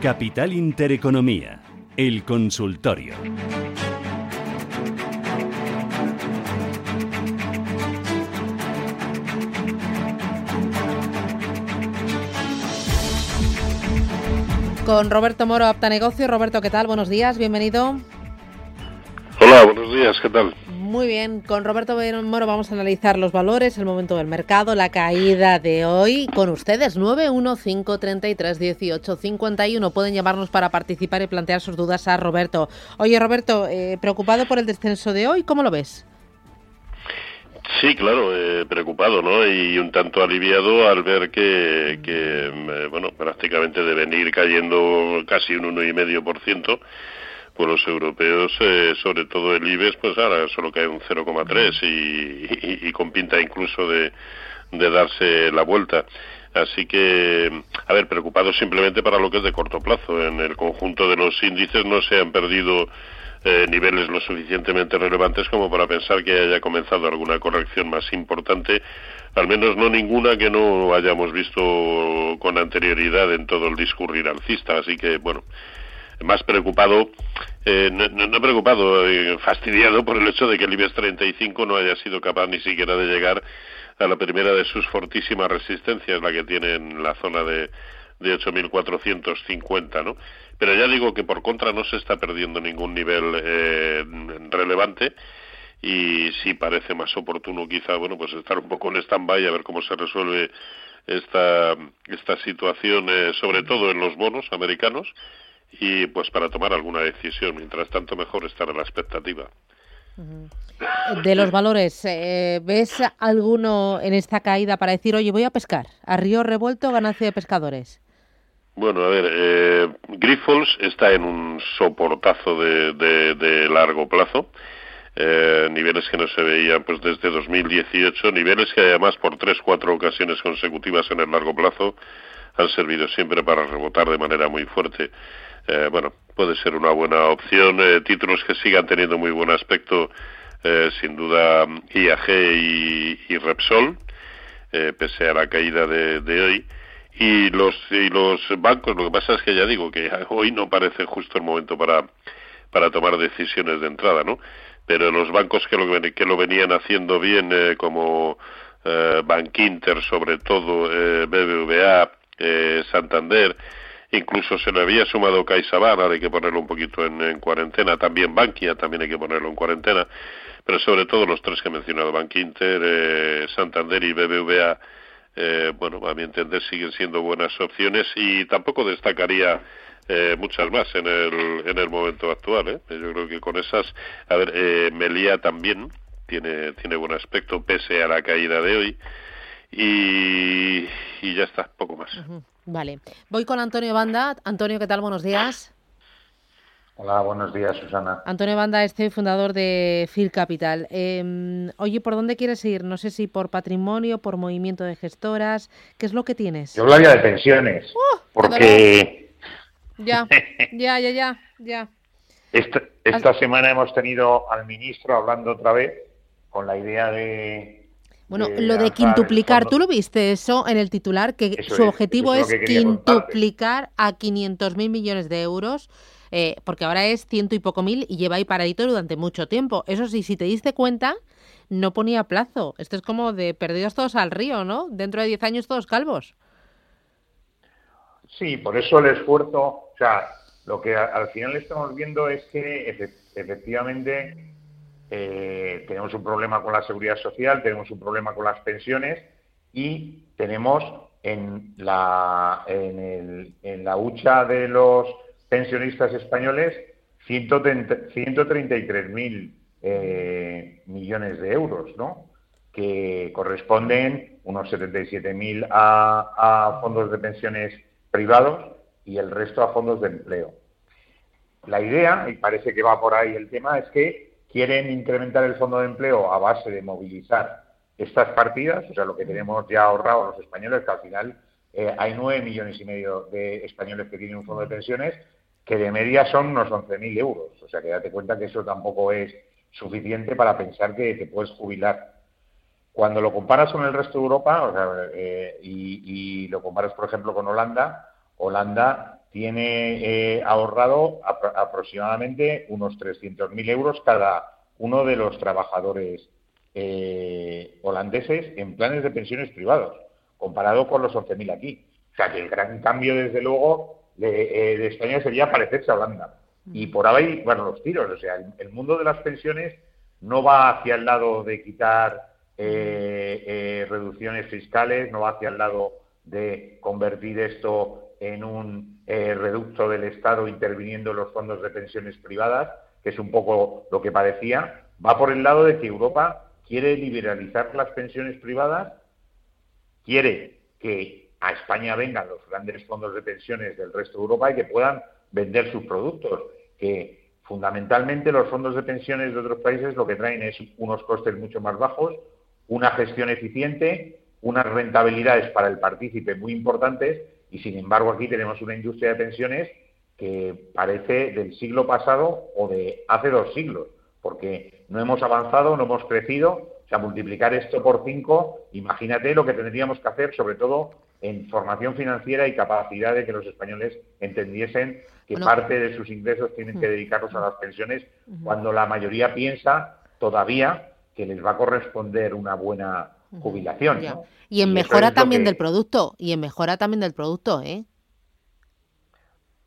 Capital Intereconomía, el consultorio. Con Roberto Moro, Apta Negocio. Roberto, ¿qué tal? Buenos días, bienvenido. Buenos días, ¿qué tal? Muy bien, con Roberto Moro vamos a analizar los valores, el momento del mercado, la caída de hoy. Con ustedes, 915331851. Pueden llamarnos para participar y plantear sus dudas a Roberto. Oye, Roberto, eh, preocupado por el descenso de hoy, ¿cómo lo ves? Sí, claro, eh, preocupado, ¿no? Y un tanto aliviado al ver que, que eh, bueno, prácticamente deben ir cayendo casi un 1,5%, pues los europeos, eh, sobre todo el IBEX, pues ahora solo cae un 0,3 y, y, y, con pinta incluso de, de darse la vuelta. Así que, a ver, preocupado simplemente para lo que es de corto plazo. En el conjunto de los índices no se han perdido eh, niveles lo suficientemente relevantes como para pensar que haya comenzado alguna corrección más importante, al menos no ninguna que no hayamos visto con anterioridad en todo el discurrir alcista. Así que, bueno, más preocupado, eh, no, preocupado, eh, fastidiado por el hecho de que el IBEX 35 no haya sido capaz ni siquiera de llegar a la primera de sus fortísimas resistencias, la que tiene en la zona de, de 8.450, ¿no? Pero ya digo que por contra no se está perdiendo ningún nivel eh, relevante y sí parece más oportuno quizá, bueno, pues estar un poco en stand-by a ver cómo se resuelve esta, esta situación, eh, sobre todo en los bonos americanos, y pues para tomar alguna decisión. Mientras tanto, mejor estar a la expectativa. De los valores, eh, ¿ves alguno en esta caída para decir, oye, voy a pescar? A río revuelto, ganancia de pescadores. Bueno, a ver, eh, Grifols está en un soportazo de, de, de largo plazo, eh, niveles que no se veían pues desde 2018, niveles que además por tres, cuatro ocasiones consecutivas en el largo plazo han servido siempre para rebotar de manera muy fuerte. Eh, bueno, puede ser una buena opción. Eh, títulos que sigan teniendo muy buen aspecto, eh, sin duda IAG y, Repsol, eh, pese a la caída de, de hoy y los y los bancos lo que pasa es que ya digo que hoy no parece justo el momento para para tomar decisiones de entrada no pero los bancos que lo que lo venían haciendo bien eh, como eh, Bankinter sobre todo BBVA Santander incluso se le había sumado CaixaBank hay que ponerlo un poquito en, en cuarentena también Bankia también hay que ponerlo en cuarentena pero sobre todo los tres que he mencionado Bankinter eh, Santander y BBVA eh, bueno, a mi entender siguen siendo buenas opciones y tampoco destacaría eh, muchas más en el, en el momento actual. ¿eh? Yo creo que con esas, a ver, eh, también tiene, tiene buen aspecto pese a la caída de hoy y, y ya está, poco más. Uh -huh. Vale, voy con Antonio Banda. Antonio, ¿qué tal? Buenos días. Hola, buenos días, Susana. Antonio Banda, este fundador de Phil Capital. Eh, oye, ¿por dónde quieres ir? No sé si por patrimonio, por movimiento de gestoras. ¿Qué es lo que tienes? Yo hablaría de pensiones. ¡Uh! porque. Ya, ya, ya, ya. ya. Esta, esta semana hemos tenido al ministro hablando otra vez con la idea de. Bueno, lo de quintuplicar, ¿tú lo viste eso en el titular? Que Eso su es, objetivo es que quintuplicar a 500.000 millones de euros. Eh, porque ahora es ciento y poco mil y lleva ahí paradito durante mucho tiempo. Eso sí, si te diste cuenta, no ponía plazo. Esto es como de perdidos todos al río, ¿no? Dentro de 10 años todos calvos. Sí, por eso el esfuerzo, o sea, lo que al final estamos viendo es que efe, efectivamente eh, tenemos un problema con la seguridad social, tenemos un problema con las pensiones y tenemos en la, en, la hucha de los pensionistas españoles 133.000 eh, millones de euros, ¿no? que corresponden unos 77.000 a, a fondos de pensiones privados y el resto a fondos de empleo. La idea, y parece que va por ahí el tema, es que quieren incrementar el fondo de empleo a base de movilizar estas partidas, o sea, lo que tenemos ya ahorrado los españoles, que al final eh, hay nueve millones y medio de españoles que tienen un fondo de pensiones, que de media son unos 11.000 euros. O sea, que date cuenta que eso tampoco es suficiente para pensar que te puedes jubilar. Cuando lo comparas con el resto de Europa, o sea, eh, y, y, lo comparas, por ejemplo, con Holanda, Holanda tiene eh, ahorrado aproximadamente unos 300.000 euros cada uno de los trabajadores eh, holandeses en planes de pensiones privados, comparado con los 11.000 aquí. O sea que el gran cambio, desde luego, de, eh, España sería parecerse a Holanda. Y por ahí, bueno, los tiros. O sea, el, mundo de las pensiones no va hacia el lado de quitar reducciones fiscales, no va hacia el lado de convertir esto en un eh, reducto del Estado interviniendo en los fondos de pensiones privadas, que es un poco lo que parecía, va por el lado de que Europa quiere liberalizar las pensiones privadas, quiere que a España vengan los grandes fondos de pensiones del resto de Europa y que puedan vender sus productos, que fundamentalmente los fondos de pensiones de otros países lo que traen es unos costes mucho más bajos, una gestión eficiente, unas rentabilidades para el partícipe muy importantes y sin embargo aquí tenemos una industria de pensiones que parece del siglo pasado o de hace dos siglos, porque no hemos avanzado, no hemos crecido, o sea, multiplicar esto por cinco, imagínate lo que tendríamos que hacer, sobre todo en formación financiera y capacidad de que los españoles entendiesen que parte de sus ingresos tienen que mm. dedicarlos a las pensiones, cuando la mayoría piensa todavía que les va a corresponder una buena jubilación. Y en mejora también del producto, y en mejora también del producto, ¿eh?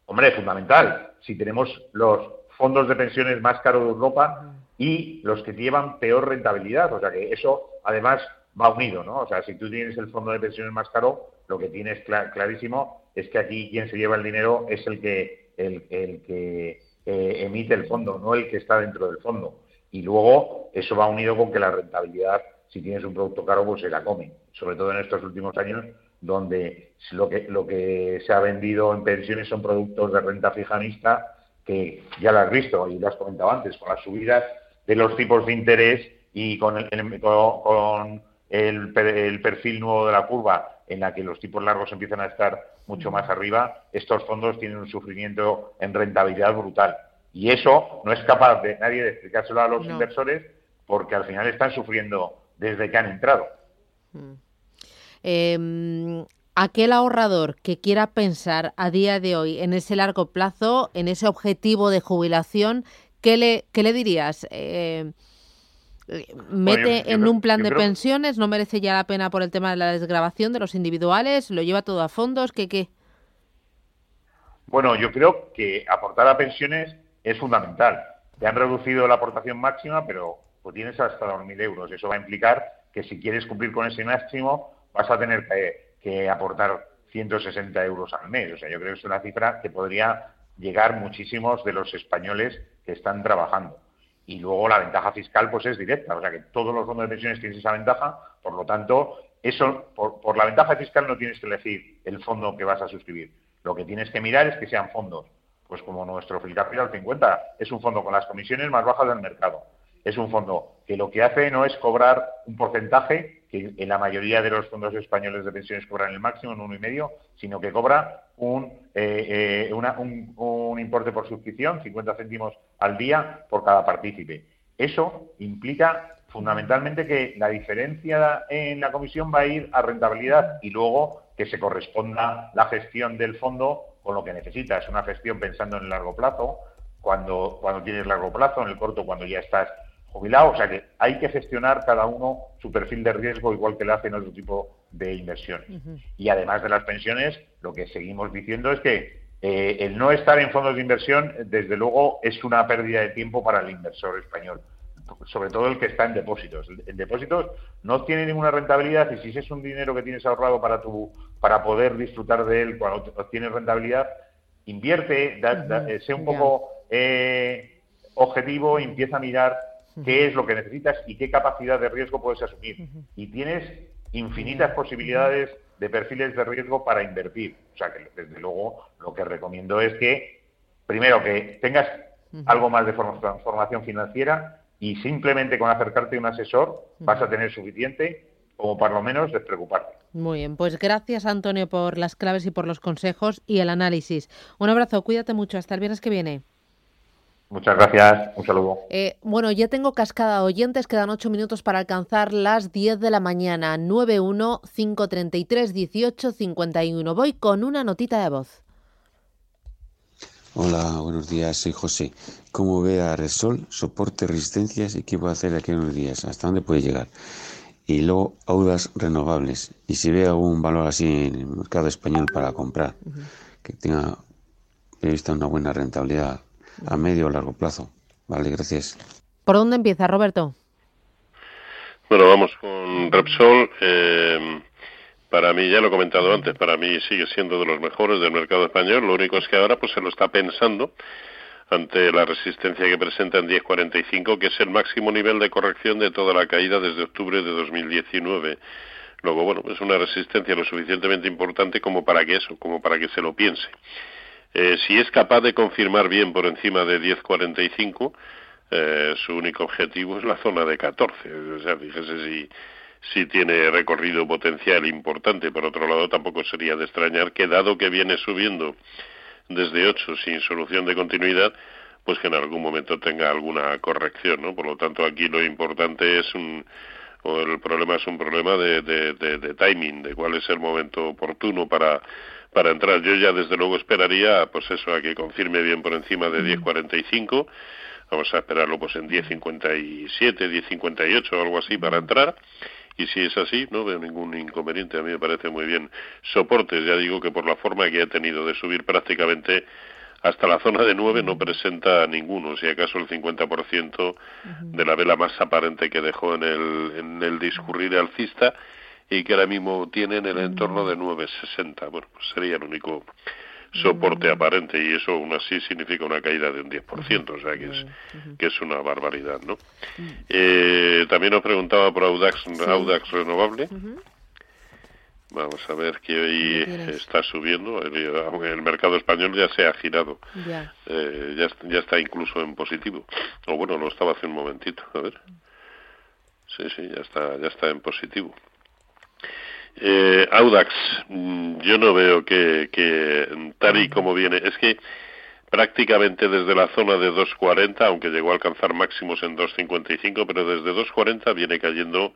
Hombre, fundamental. Si tenemos los fondos de pensiones más caros de Europa y los que llevan peor rentabilidad, o sea que eso además va unido, ¿no? O sea, si tú tienes el fondo de pensiones más caro, lo que tienes clarísimo es que aquí quien se lleva el dinero es el que el, que eh, emite el fondo, no el que está dentro del fondo. Y luego eso va unido con que la rentabilidad si tienes un producto caro, pues se la come. Sobre todo en estos últimos años, donde lo que, lo que se ha vendido en pensiones son productos de renta fijanista que ya lo has visto y lo has comentado antes, con las subidas de los tipos de interés y con el, con el, el perfil nuevo de la curva en la que los tipos largos empiezan a estar mucho más arriba, estos fondos tienen un sufrimiento en rentabilidad brutal. Y eso no es capaz de nadie de explicárselo a los inversores porque al final están sufriendo desde que han entrado. Mm. Em, aquel ahorrador que quiera pensar a día de hoy en ese largo plazo, en ese objetivo de jubilación, ¿qué le, qué le dirías? Eh, ¿Mete en un plan de pensiones? ¿No merece ya la pena por el tema de la desgrabación de los individuales? ¿Lo lleva todo a fondos? ¿Qué qué? Bueno, yo creo que aportar a pensiones es fundamental. Te han reducido la aportación máxima, pero pues tienes hasta 2.000 euros. Eso va a implicar que si quieres cumplir con ese máximo vas a tener que, aportar 160 euros al mes. O sea, yo creo que es una cifra que podría llegar muchísimos de los españoles que están trabajando. Y luego la ventaja fiscal pues es directa, o sea que todos los fondos de pensiones tienen esa ventaja, por lo tanto, eso por, la ventaja fiscal no tienes que elegir el fondo que vas a suscribir. Lo que tienes que mirar es que sean fondos, pues como nuestro Capital 50, es un fondo con las comisiones más bajas del mercado es un fondo que lo que hace no es cobrar un porcentaje, que en la mayoría de los fondos españoles de pensiones cobran el máximo, en uno y medio, sino que cobra un, eh, eh, un, importe por suscripción, 50 céntimos al día por cada partícipe. Eso implica fundamentalmente que la diferencia en la comisión va a ir a rentabilidad y luego que se corresponda la gestión del fondo con lo que necesita. Es una gestión pensando en el largo plazo, cuando, cuando tienes largo plazo, en el corto cuando ya estás jubilado. O sea que hay que gestionar cada uno su perfil de riesgo igual que lo hacen otro tipo de inversiones. Y además de las pensiones, lo que seguimos diciendo es que eh, el no estar en fondos de inversión, desde luego, es una pérdida de tiempo para el inversor español, sobre todo el que está en depósitos. En depósitos no tiene ninguna rentabilidad y si es un dinero que tienes ahorrado para tu para poder disfrutar de él cuando obtienes rentabilidad, invierte, eh, sea un poco eh, objetivo, empieza a mirar qué es lo que necesitas y qué capacidad de riesgo puedes asumir. Y tienes infinitas posibilidades de perfiles de riesgo para invertir. O sea que desde luego lo que recomiendo es que, primero, que tengas algo más de formación financiera y simplemente con acercarte a un asesor vas a tener suficiente como para lo menos despreocuparte. Muy bien, pues gracias Antonio por las claves y por los consejos y el análisis. Un abrazo, cuídate mucho, hasta el viernes que viene. Muchas gracias, un saludo. Eh, bueno, ya tengo cascada oyentes, quedan ocho minutos para alcanzar las 10 de la mañana, 91 533 18 51. Voy con una notita de voz. Hola, buenos días, soy José. ¿Cómo ve a Resol, soporte, resistencias y qué puede hacer de aquí a unos días? ¿Hasta dónde puede llegar? Y luego Audas renovables. Y si ve algún valor así en el mercado español para comprar, que tenga prevista una buena rentabilidad a medio o largo plazo. Vale, gracias. ¿Por dónde empieza, Roberto? Bueno, vamos con Repsol. Eh, para mí, ya lo he comentado antes, para mí sigue siendo de los mejores del mercado español. Lo único es que ahora pues se lo está pensando ante la resistencia que presenta en 10.45, que es el máximo nivel de corrección de toda la caída desde octubre de 2019. Luego, bueno, es una resistencia lo suficientemente importante como para que eso, como para que se lo piense. Eh, si es capaz de confirmar bien por encima de 10.45, eh, su único objetivo es la zona de 14. O sea, fíjese si tiene recorrido potencial importante. Por otro lado, tampoco sería de extrañar que, dado que viene subiendo desde 8 sin solución de continuidad, pues que en algún momento tenga alguna corrección, ¿no? Por lo tanto, aquí lo importante es un o el problema es un problema de, de, timing, de cuál es el momento oportuno para para entrar. Yo ya desde luego esperaría, pues eso, a que confirme bien por encima de 10.45. Vamos a esperarlo pues en 10.57, 10.58 o algo así para entrar y si es así, no veo ningún inconveniente. A mí me parece muy bien. Soportes, ya digo que por la forma que ha tenido de subir prácticamente hasta la zona de 9 no presenta ninguno, si acaso el 50% de la vela más aparente que dejó en el, en el discurrir alcista y que ahora mismo tiene en el entorno de 9,60. Bueno, pues sería el único soporte aparente y eso aún así significa una caída de un 10%, o sea que es, que es una barbaridad, ¿no? Eh, también nos preguntaba por Audax, Audax renovable. Vamos a ver que hoy está subiendo, el, mercado español ya se ha girado, ya. Eh, ya, ya está incluso en positivo, o bueno, lo estaba hace un momentito, a ver. Sí, sí, ya está, ya está en positivo. Eh, Audax, mm, yo no veo que, que tal y como viene, es que prácticamente desde la zona de 2.40, aunque llegó a alcanzar máximos en 2.55, pero desde 2.40 viene cayendo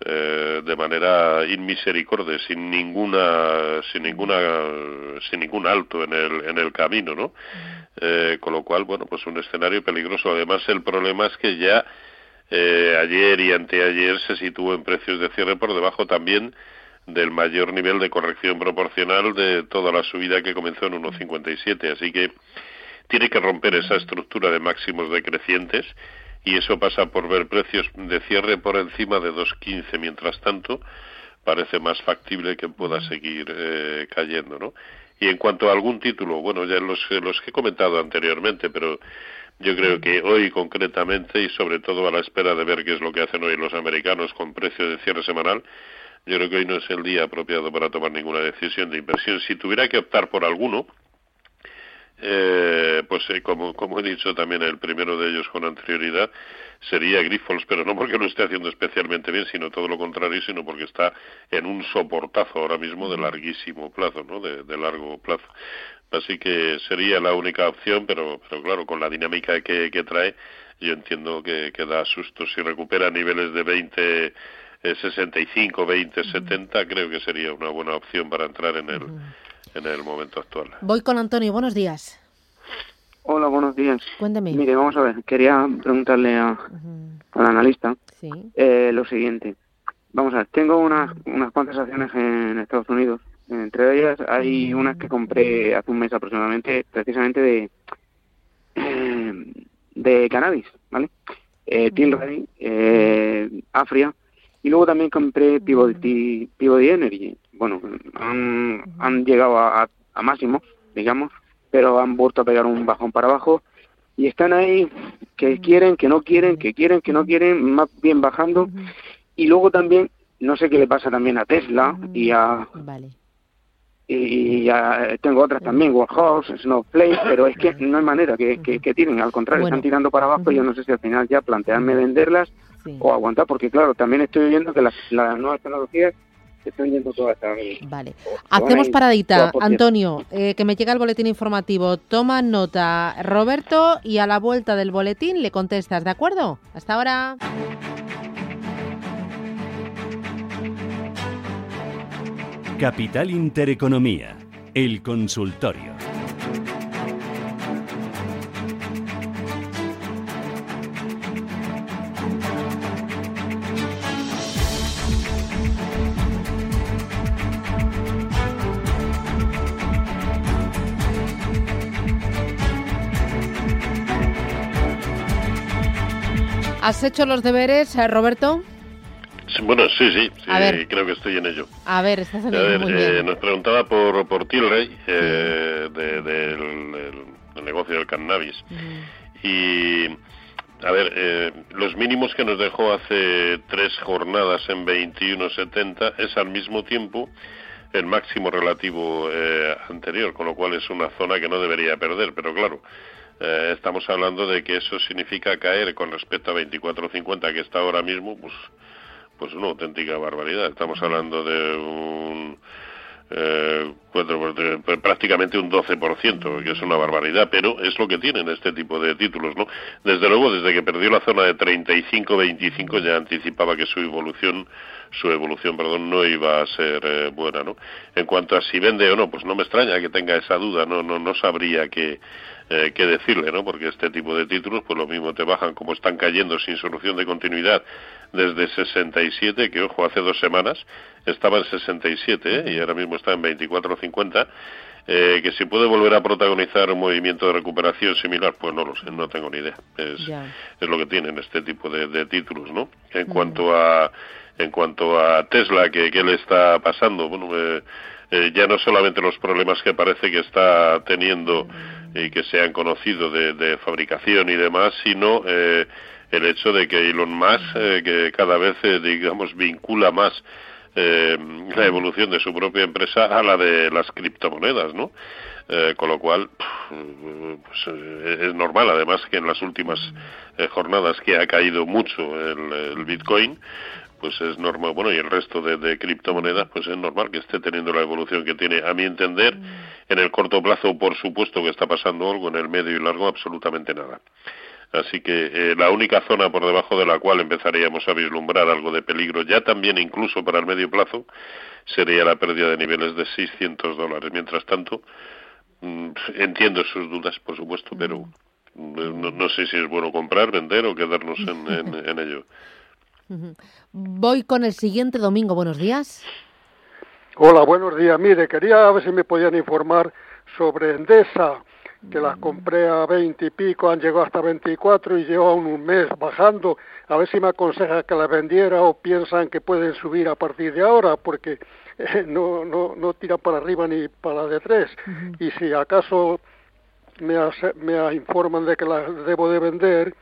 eh, de manera inmisericorde, sin ninguna, sin ninguna, sin ningún alto en el, en el camino, ¿no? Eh, con lo cual, bueno, pues un escenario peligroso. Además, el problema es que ya eh, ayer y anteayer se situó en precios de cierre por debajo también del mayor nivel de corrección proporcional de toda la subida que comenzó en 1,57. Así que tiene que romper esa estructura de máximos decrecientes y eso pasa por ver precios de cierre por encima de 2,15. Mientras tanto, parece más factible que pueda seguir eh, cayendo, ¿no? Y en cuanto a algún título, bueno, ya los, los que he comentado anteriormente, pero yo creo que hoy concretamente y sobre todo a la espera de ver qué es lo que hacen hoy los americanos con precio de cierre semanal, yo creo que hoy no es el día apropiado para tomar ninguna decisión de inversión. Si tuviera que optar por alguno, eh, pues eh, como, como he dicho también el primero de ellos con anterioridad, sería Grifols, pero no porque lo esté haciendo especialmente bien, sino todo lo contrario, sino porque está en un soportazo ahora mismo de larguísimo plazo, ¿no? De, de largo plazo. Así que sería la única opción, pero, pero claro, con la dinámica que, que trae, yo entiendo que, que da susto. Si recupera niveles de 20, 65, 20, 70, creo que sería una buena opción para entrar en el, en el momento actual. Voy con Antonio, buenos días. Hola, buenos días. Cuénteme. Mire, vamos a ver, quería preguntarle a, al analista eh, lo siguiente. Vamos a ver, tengo unas, unas cuantas acciones en Estados Unidos entre ellas hay unas que compré hace un mes aproximadamente, precisamente de, de cannabis, ¿vale? Eh, Tilray, eh, Afria, y luego también compré Peabody, Energy. Bueno, han, han llegado a, a máximos, digamos, pero han vuelto a pegar un bajón para abajo. Y están ahí que quieren, que no quieren, que quieren, que no quieren, más bien bajando. Y luego también, no sé qué le pasa también a Tesla y a, Vale y ya tengo otras también, Warhouse, Snowflake, pero es que no hay manera que, que, tiren, al contrario, están tirando para abajo y yo no sé si al final ya plantearme venderlas o aguantar, porque claro, también estoy viendo que las, nuevas tecnologías están yendo todas a Vale. Hacemos paradita, Antonio, eh, que me llega el boletín informativo. Toma nota, Roberto, y a la vuelta del boletín le contestas, ¿de acuerdo? Hasta ahora. Capital Intereconomía, el consultorio. ¿Has hecho los deberes, eh, Roberto? bueno, sí, sí, creo que estoy en ello. A ver, estás en ello. muy bien. nos preguntaba por, por Tilray, del, negocio del cannabis. Y a ver, eh, los mínimos que nos dejó hace tres jornadas en 21.70 es al mismo tiempo el máximo relativo eh, anterior, con lo cual es una zona que no debería perder, pero claro, eh, estamos hablando de que eso significa caer con respecto a 24.50 que está ahora mismo, pues, pues una auténtica barbaridad. Estamos hablando de un eh, prácticamente un 12%, que es una barbaridad, pero es lo que tienen este tipo de títulos, ¿no? Desde luego, desde que perdió la zona de 35-25 ya anticipaba que su evolución su evolución, perdón, no iba a ser eh, buena, ¿no? En cuanto a si vende o no, pues no me extraña que tenga esa duda, no no no sabría qué eh, qué decirle, ¿no? Porque este tipo de títulos, pues lo mismo te bajan como están cayendo sin solución de continuidad desde 67, que ojo, hace dos semanas estaba en 67 ¿eh? y ahora mismo está en 24.50. Eh, que si puede volver a protagonizar un movimiento de recuperación similar, pues no lo sé, no tengo ni idea. Es, es lo que tienen este tipo de, títulos, ¿no? En cuanto a en cuanto a Tesla, que qué le está pasando, bueno, eh, eh, ya no solamente los problemas que parece que está teniendo y que se han conocido de, de fabricación y demás, sino eh, el hecho de que Elon Musk, eh, que cada vez, eh, digamos, vincula más eh, la evolución de su propia empresa a la de las criptomonedas, ¿no? con lo cual, pues, es normal, además, que en las últimas jornadas que ha caído mucho el, Bitcoin, pues es normal, bueno, y el resto de, de, criptomonedas, pues es normal que esté teniendo la evolución que tiene. A mi entender, en el corto plazo, por supuesto que está pasando algo, en el medio y largo, absolutamente nada. Así que eh, la única zona por debajo de la cual empezaríamos a vislumbrar algo de peligro, ya también incluso para el medio plazo, sería la pérdida de niveles de 600 dólares. Mientras tanto, mm, entiendo sus dudas, por supuesto, pero mm, no, sé si es bueno comprar, vender o quedarnos en, en ello. Voy con el siguiente domingo. Buenos días. Hola, buenos días. Mire, quería ver si me podían informar sobre Endesa que las compré a 20 y pico, han llegado hasta 24 y llevo un mes bajando. A ver si me aconseja que las vendiera o piensan que pueden subir a partir de ahora, porque eh, no, no, no tira para arriba ni para de tres. Y si acaso me, me informan de que las debo de vender,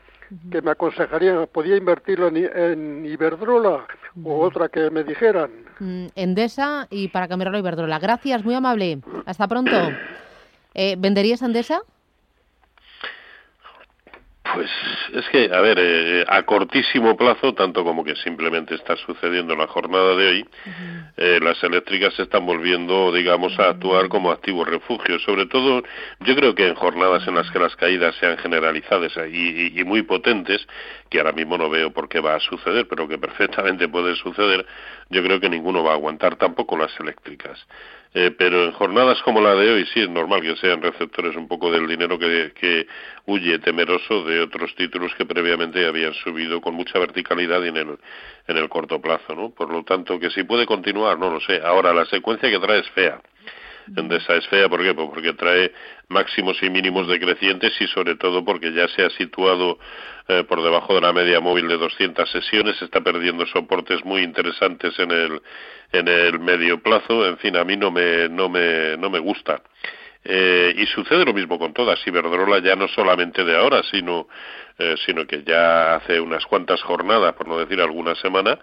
que me aconsejarían, ¿podía invertirlo en, Iberdrola o otra que me dijeran? Mm, Endesa y para cambiarlo a Iberdrola. Gracias, muy amable. Hasta pronto. Eh, ¿Venderías Andesa? Pues es que, a ver, eh, a cortísimo plazo, tanto como que simplemente está sucediendo en la jornada de hoy, eh, las eléctricas se están volviendo, digamos, a actuar como activos refugios. Sobre todo, yo creo que en jornadas en las que las caídas sean generalizadas y, y, muy potentes, que ahora mismo no veo por qué va a suceder, pero que perfectamente puede suceder, yo creo que ninguno va a aguantar, tampoco las eléctricas. Eh, pero en jornadas como la de hoy sí es normal que sean receptores un poco del dinero que, huye temeroso de otros títulos que previamente habían subido con mucha verticalidad en el, en el corto plazo, ¿no? Por lo tanto, que si puede continuar, no lo sé. Ahora, la secuencia que trae es fea. Endesa es fea, ¿por qué? Pues porque trae máximos y mínimos decrecientes y sobre todo porque ya se ha situado eh, por debajo de la media móvil de 200 sesiones, está perdiendo soportes muy interesantes en el, en el medio plazo, en fin, a mí no me, no me, no me gusta. Eh, y sucede lo mismo con todas. Iberdrola ya no solamente de ahora, sino, eh, sino que ya hace unas cuantas jornadas, por no decir alguna semana,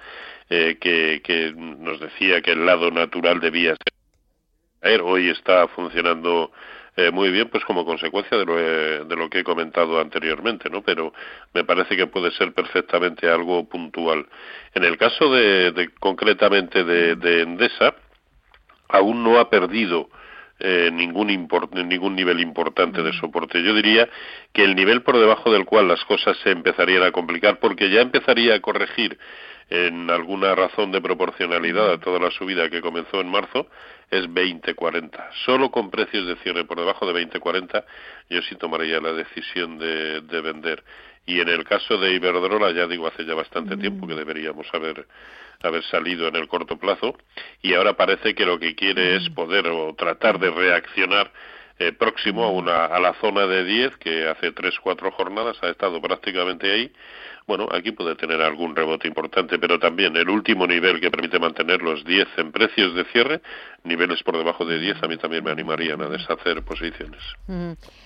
eh, que, que nos decía que el lado natural debía ser. Hoy está funcionando eh, muy bien, pues como consecuencia de lo, eh, de lo que he comentado anteriormente, ¿no? Pero me parece que puede ser perfectamente algo puntual. En el caso de, de concretamente de, de, Endesa, aún no ha perdido eh, ningún, ningún nivel importante de soporte. Yo diría que el nivel por debajo del cual las cosas se empezarían a complicar, porque ya empezaría a corregir en alguna razón de proporcionalidad a toda la subida que comenzó en marzo, es 20.40. Solo con precios de cierre por debajo de 20.40 yo sí tomaría la decisión de, de, vender. Y en el caso de Iberdrola, ya digo, hace ya bastante tiempo que deberíamos haber, haber salido en el corto plazo y ahora parece que lo que quiere es poder o tratar de reaccionar eh, próximo a, una, a la zona de 10, que hace 3-4 jornadas ha estado prácticamente ahí. Bueno, aquí puede tener algún rebote importante, pero también el último nivel que permite mantener los 10 en precios de cierre, niveles por debajo de 10, a mí también me animarían a deshacer posiciones.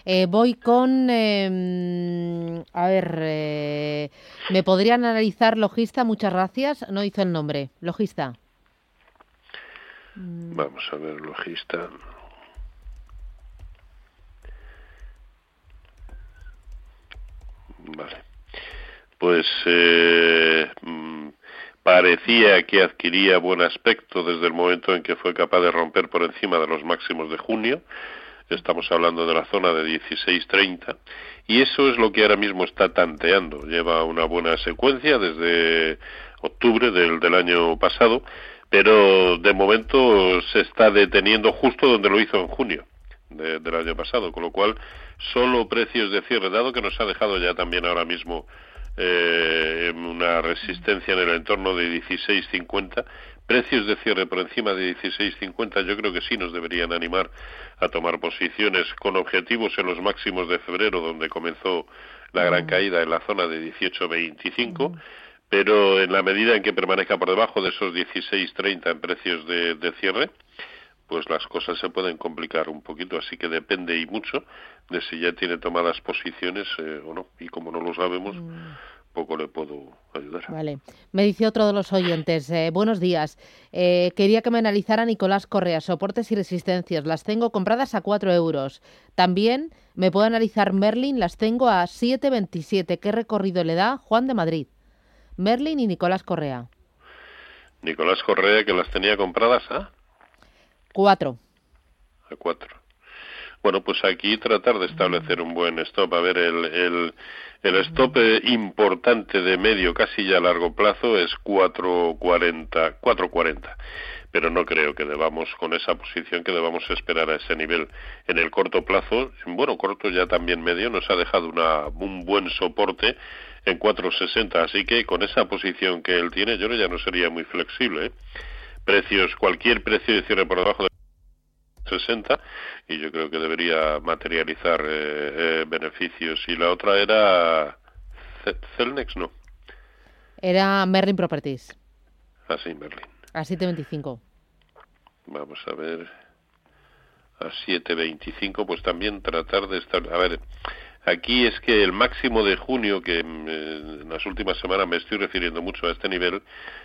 Eh, voy con, em, a ver, eh, ¿me podrían analizar logista? Muchas gracias. No hizo el nombre. Logista. Vamos a ver, logista. Vale. Pues eh, mm, parecía que adquiría buen aspecto desde el momento en que fue capaz de romper por encima de los máximos de junio. Estamos hablando de la zona de 16.30 y eso es lo que ahora mismo está tanteando. Lleva una buena secuencia desde octubre del, del año pasado, pero de momento se está deteniendo justo donde lo hizo en junio del año pasado, con lo cual solo precios de cierre, dado que nos ha dejado ya también ahora mismo eh, una resistencia en el entorno de 16.50, precios de cierre por encima de 16.50 yo creo que sí nos deberían animar a tomar posiciones con objetivos en los máximos de febrero, donde comenzó la gran mm. caída en la zona de 18.25. Mm. Pero en la medida en que permanezca por debajo de esos 16.30 en precios de cierre, pues las cosas se pueden complicar un poquito, así que depende y mucho de si ya tiene tomadas posiciones eh, o no. Y como no lo sabemos, mm. poco le puedo ayudar. Vale. Me dice otro de los oyentes, eh, buenos días. Eh, quería que me analizara Nicolás Correa, soportes y resistencias. Las tengo compradas a 4 euros. También me puedo analizar Merlin, las tengo a 7,27. ¿Qué recorrido le da Juan de Madrid? Merlin y Nicolás Correa. Nicolás Correa, que las tenía compradas a... Cuatro. A cuatro. Bueno, pues aquí tratar de establecer un buen stop. A ver, el, el, el stop eh, importante de medio, casi ya a largo plazo, es 4.40, 4.40. Pero no creo que debamos, con esa posición, que debamos esperar a ese nivel. En el corto plazo, bueno, corto ya también medio, nos ha dejado una, un buen soporte en 4.60. Así que con esa posición que él tiene, yo ya no sería muy flexible. ¿eh? Precios, cualquier precio de cierre por debajo de 60 y yo creo que debería materializar eh, eh, beneficios. Y la otra era Celnex, ¿no? Era Merlin Properties. Ah, sí, Merlin. A 7.25. Vamos a ver. A 7.25, pues también tratar de estar. A ver, Aquí es que el máximo de junio, que mm, eh, en las últimas semanas me estoy refiriendo mucho a este nivel,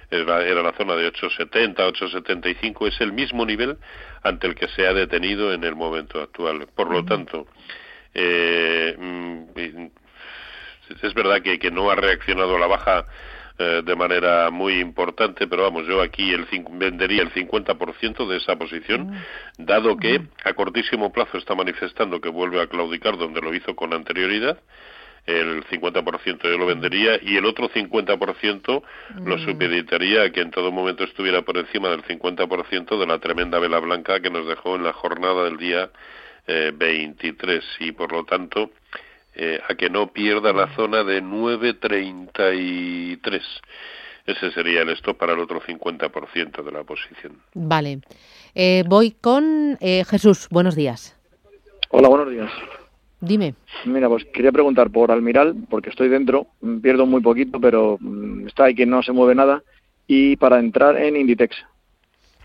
era, la zona de 8,70, 8,75, es el mismo nivel ante el que se ha detenido en el momento actual. Por lo tanto, eh, mm, es verdad que, que no ha reaccionado a la baja eh, de manera muy importante, pero vamos, yo aquí el, vendería el 50% de esa posición, mm. dado que mm. a cortísimo plazo está manifestando que vuelve a claudicar donde lo hizo con anterioridad, el 50% yo lo vendería y el otro 50% lo mm. supeditaría a que en todo momento estuviera por encima del 50% de la tremenda vela blanca que nos dejó en la jornada del día eh, 23 y por lo tanto eh, a que no pierda la zona de 9.33. Ese sería el stop para el otro 50% de la posición. Vale. Eh, voy con eh, Jesús. Buenos días. Hola, buenos días. Dime. Mira, pues quería preguntar por Almiral, porque estoy dentro, pierdo muy poquito, pero mm, está ahí que no se mueve nada, y para entrar en Inditex.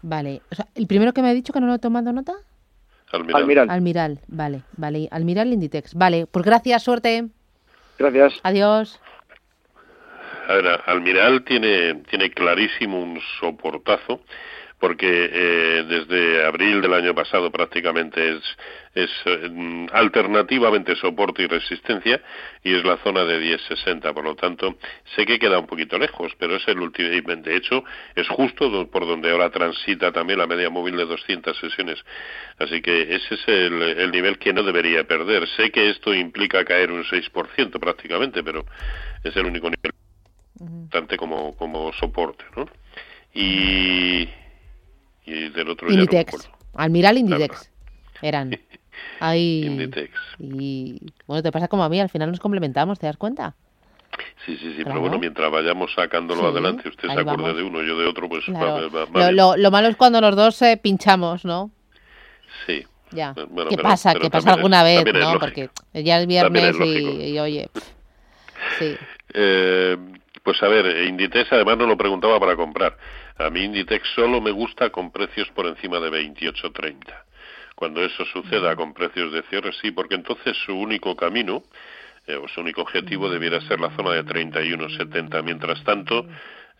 Vale. O sea, ¿El primero que me ha dicho que no lo he tomado nota? Almiral. Almiral. vale, vale. Almiral Inditex. Vale, pues gracias, suerte. Gracias. Adiós. A ver, Almiral tiene, tiene clarísimo un soportazo porque eh, desde abril del año pasado prácticamente es, es eh, alternativamente soporte y resistencia y es la zona de 10.60, por lo tanto sé que queda un poquito lejos, pero es el último, de hecho es justo por donde ahora transita también la media móvil de 200 sesiones, así que ese es el, el nivel que no debería perder. Sé que esto implica caer un 6% prácticamente, pero es el único nivel importante como, como soporte, ¿no? Y, y del otro Inditex. Almiral Inditex. Eran. Ahí. Inditex. Y bueno, te pasa como a mí, al final nos complementamos, ¿te das cuenta? Sí, sí, sí, pero bueno, mientras vayamos sacándolo adelante, usted se acuerde de uno, yo de otro, pues lo, malo es cuando los dos eh, pinchamos, ¿no? Sí, Ya. Bueno, ¿Qué pero- pasa? pero ¿Qué pasa también es- alguna vez? ¿no? Porque ya es viernes y, y, oye. pff, Sí. Eh, pues a ver, Inditex además no lo preguntaba para comprar. A mí Inditex solo me gusta con precios por encima de 28.30. Cuando eso suceda con precios de cierre, sí, porque entonces su único camino eh, o su único objetivo debiera ser la zona de 31.70. Mientras tanto,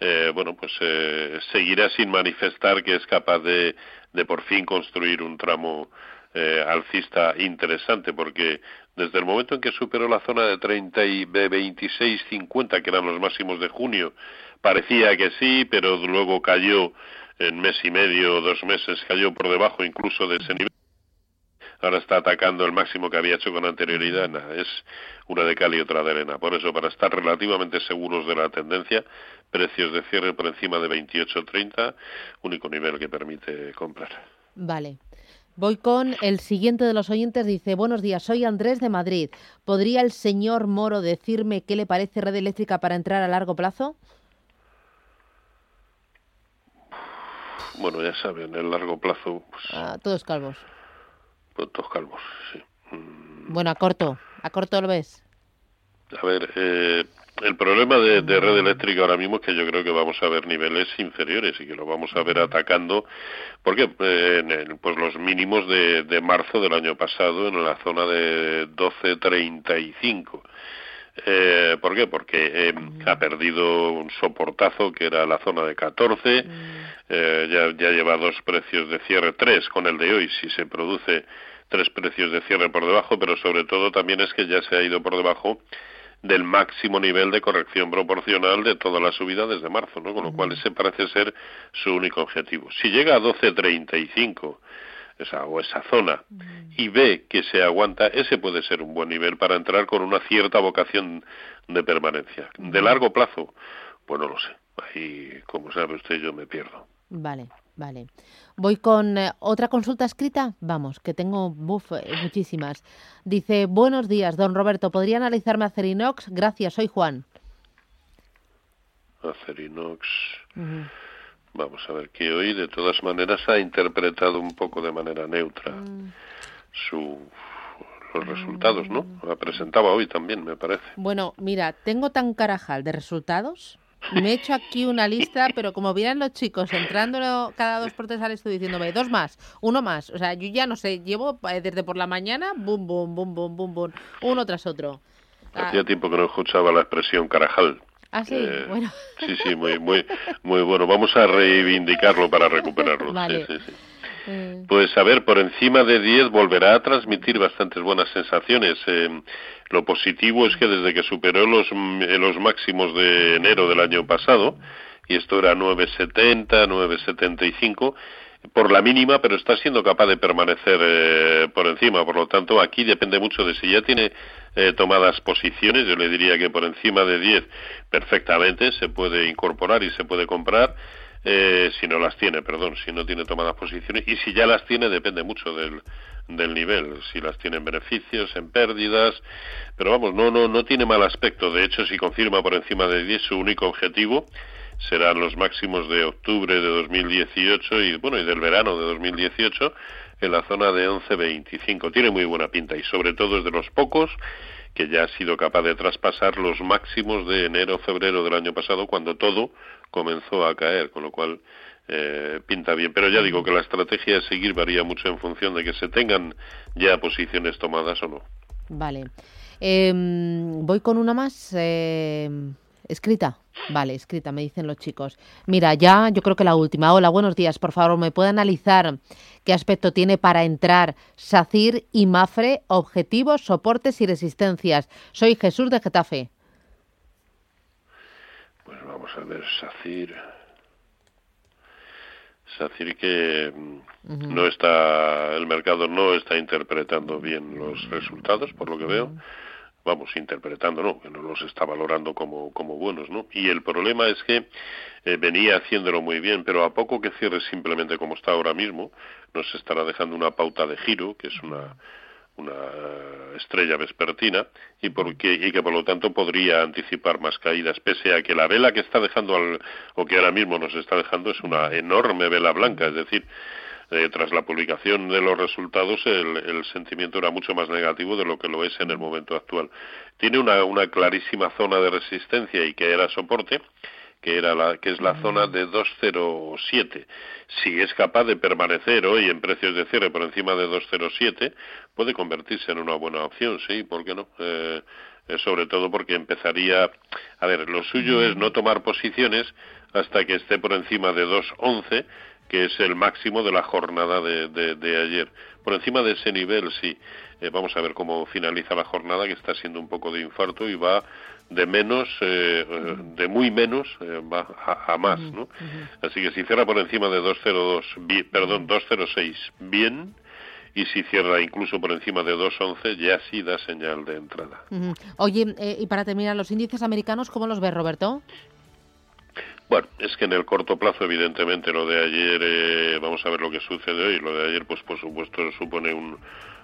eh, bueno, pues eh, seguirá sin manifestar que es capaz de, de por fin construir un tramo eh, alcista interesante, porque desde el momento en que superó la zona de 30 y de 26.50, que eran los máximos de junio, parecía que sí, pero luego cayó en mes y medio, dos meses, cayó por debajo incluso de ese nivel. Ahora está atacando el máximo que había hecho con anterioridad. Es una de cal y otra de arena. Por eso, para estar relativamente seguros de la tendencia, precios de cierre por encima de 28.30, único nivel que permite comprar. Vale. Voy con el siguiente de los oyentes. Dice, buenos días, soy Andrés de Madrid. ¿Podría el señor Moro decirme qué le parece red eléctrica para entrar a largo plazo? Bueno, ya saben, el largo plazo, pues, Ah, todos calvos. puntos calvos, sí. Mm, Bueno, a corto. ¿A corto lo ves? A ver, eh, el problema de, de red eléctrica ahora mismo es que yo creo que vamos a ver niveles inferiores y que lo vamos a ver atacando, porque eh, en el- pues los mínimos de, de marzo del año pasado en la zona de 12.35. Eh, ¿Por qué? Porque eh, ha perdido un soportazo que era la zona de 14, eh, ya, ya lleva dos precios de cierre, tres con el de hoy, si se produce tres precios de cierre por debajo, pero sobre todo también es que ya se ha ido por debajo del máximo nivel de corrección proporcional de toda la subida desde marzo, ¿no? Con lo cual ese parece ser su único objetivo. Si llega a 12.35 esa, o esa zona y ve que se aguanta, ese puede ser un buen nivel para entrar con una cierta vocación de permanencia. De largo plazo, pues no lo sé. Ahí, como sabe usted, yo me pierdo. Vale, vale. Voy con eh, otra consulta escrita. Vamos, que tengo buf, eh, muchísimas. Dice, buenos días, don Roberto. ¿Podría analizarme Acerinox? Gracias, soy Juan. Acerinox. Ujú. Vamos a ver que hoy de todas maneras ha interpretado un poco de manera neutra su los resultados, ¿no? La presentaba hoy también, me parece. Bueno, mira, tengo tan carajal de resultados. Me he hecho aquí una lista, pero como vieran los chicos entrando cada dos por tres al estudio diciéndome dos más, uno más. O sea, yo ya no sé, llevo eh, desde por la mañana, bum, bum, bum, bum, bum, bum, uno tras otro. Ah, Hacía tiempo que no escuchaba la expresión carajal. Ah, sí, Eh, bueno. Sí, sí, muy, muy, muy bueno. Vamos a reivindicarlo para recuperarlo. Vale. sí, sí. Eh, Pues a ver, por encima de 10 volverá a transmitir bastantes buenas sensaciones. Eh, lo positivo es que desde que superó los, mm, eh, los máximos de enero del año pasado, y esto era 9,70, 9,75, por la mínima, pero está siendo capaz de permanecer eh, por encima. Por lo tanto, aquí depende mucho de si ya tiene eh, tomadas posiciones. Yo le diría que por encima de 10 perfectamente se puede incorporar y se puede comprar. Eh, si no las tiene, perdón, si no tiene tomadas posiciones y si ya las tiene depende mucho del, del nivel, si las tiene en beneficios, en pérdidas, pero vamos, no no no tiene mal aspecto, de hecho si confirma por encima de 10 su único objetivo serán los máximos de octubre de 2018 y bueno, y del verano de 2018 en la zona de 11.25. Tiene muy buena pinta y sobre todo es de los pocos que ya ha sido capaz de traspasar los máximos de enero febrero del año pasado cuando todo comenzó a caer, con lo cual eh, pinta bien. Pero ya digo que la estrategia a seguir varía mucho en función de que se tengan ya posiciones tomadas o no. Vale. Em, voy con una más. em, escrita. Vale, escrita, me dicen los chicos. Mira, ya yo creo que la última. Hola, buenos días. Por favor, ¿me puede analizar qué aspecto tiene para entrar SACIR y MAFRE, objetivos, soportes y resistencias? Soy Jesús de Getafe. Pues vamos a ver, SACIR. SACIR que mm, no está, el mercado no está interpretando bien los resultados, por lo que veo. Vamos, interpretando, no, que no los está valorando como, como buenos, ¿no? Y el problema es que eh, venía haciéndolo muy bien, pero a poco que cierre simplemente como está ahora mismo, nos estará dejando una pauta de giro, que es una, una estrella vespertina y, porque, y que por lo tanto podría anticipar más caídas, pese a que la vela que está dejando, al, o que ahora mismo nos está dejando, es una enorme vela blanca, es decir, eh, tras la publicación de los resultados el, sentimiento era mucho más negativo de lo que lo es en el momento actual. Tiene una, una clarísima zona de resistencia y que era soporte que era la que es la zona de 207. Si es capaz de permanecer hoy en precios de cierre por encima de 207, puede convertirse en una buena opción, sí, ¿por qué no? Eh, eh, sobre todo porque empezaría, a ver, lo suyo es no tomar posiciones hasta que esté por encima de 211 que es el máximo de la jornada de, de, ayer. Por encima de ese nivel, sí. Eh, vamos a ver cómo finaliza la jornada, que está siendo un poco de infarto y va de menos, eh, de muy menos, eh, va a, más, ¿no? Así que si cierra por encima de 202, perdón, 206, bien, y si cierra incluso por encima de 2.11 ya sí da señal de entrada. Oye, y para terminar, ¿los índices americanos cómo los ves, Roberto? Bueno, es que en el corto plazo, evidentemente, lo de ayer, eh, vamos a ver lo que sucede hoy. Lo de ayer, pues por supuesto, supone un,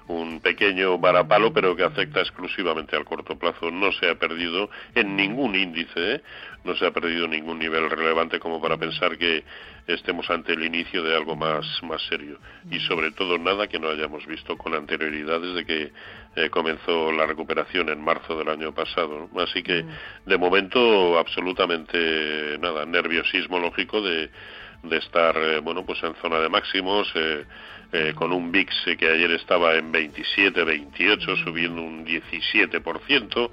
un pequeño varapalo, pero que afecta exclusivamente al corto plazo. No se ha perdido en ningún índice, ¿eh? no se ha perdido ningún nivel relevante como para pensar que estemos ante el inicio de algo más, más serio. Y sobre todo nada que no hayamos visto con anterioridad desde que eh, comenzó la recuperación en marzo del año pasado. Así que, de momento, absolutamente nada, nerviosismo lógico de, de estar, eh, bueno, pues en zona de máximos. Eh, eh, con un VIX que ayer estaba en 27, 28, subiendo un 17%.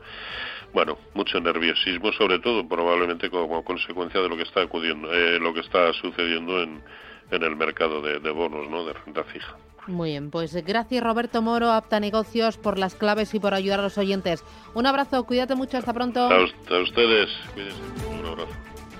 Bueno, mucho nerviosismo, sobre todo probablemente como consecuencia de lo que está acudiendo, eh, lo que está sucediendo en, en el mercado de, bonos, ¿no? De renta fija. Muy bien, pues gracias Roberto Moro, Apta Negocios, por las claves y por ayudar a los oyentes. Un abrazo, cuídate mucho, hasta pronto. A, ustedes, un abrazo.